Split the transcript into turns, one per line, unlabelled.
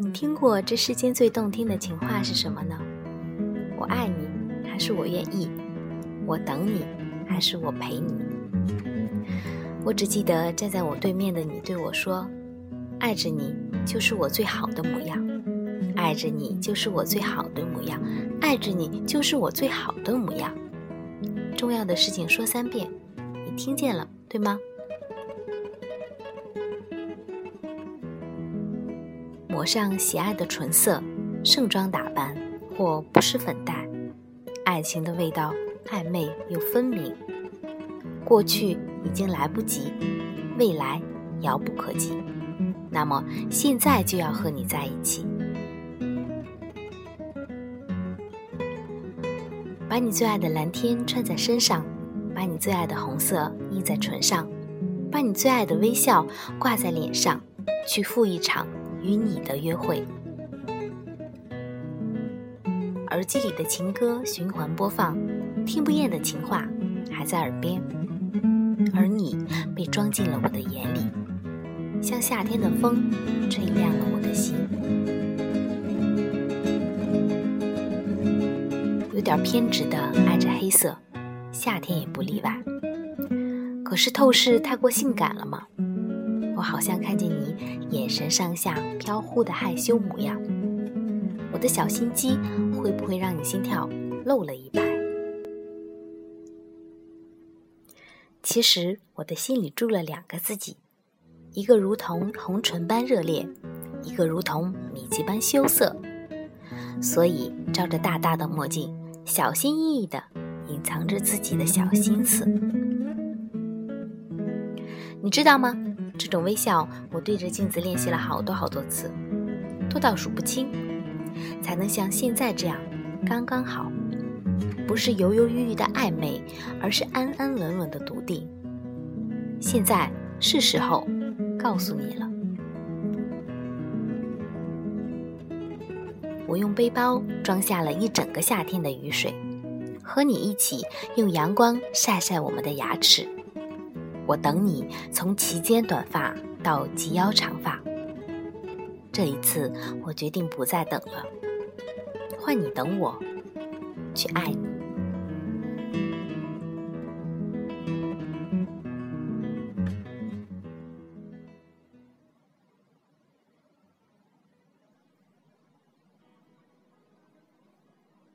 你听过这世间最动听的情话是什么呢？我爱你，还是我愿意？我等你，还是我陪你？我只记得站在我对面的你对我说：“爱着你，就是我最好的模样；爱着你，就是我最好的模样；爱着你，就是我最好的模样。”重要的事情说三遍，你听见了，对吗？抹上喜爱的唇色，盛装打扮或不施粉黛，爱情的味道暧昧又分明。过去已经来不及，未来遥不可及，那么现在就要和你在一起。把你最爱的蓝天穿在身上，把你最爱的红色印在唇上，把你最爱的微笑挂在脸上，去赴一场。与你的约会，耳机里的情歌循环播放，听不厌的情话还在耳边，而你被装进了我的眼里，像夏天的风，吹亮了我的心。有点偏执的爱着黑色，夏天也不例外。可是透视太过性感了吗？我好像看见你眼神上下飘忽的害羞模样，我的小心机会不会让你心跳漏了一拍？其实我的心里住了两个自己，一个如同红唇般热烈，一个如同米奇般羞涩，所以罩着大大的墨镜，小心翼翼的隐藏着自己的小心思。你知道吗？这种微笑，我对着镜子练习了好多好多次，多到数不清，才能像现在这样刚刚好。不是犹犹豫豫的暧昧，而是安安稳稳的笃定。现在是时候告诉你了。我用背包装下了一整个夏天的雨水，和你一起用阳光晒晒我们的牙齿。我等你，从齐肩短发到及腰长发。这一次，我决定不再等了，换你等我，去爱你。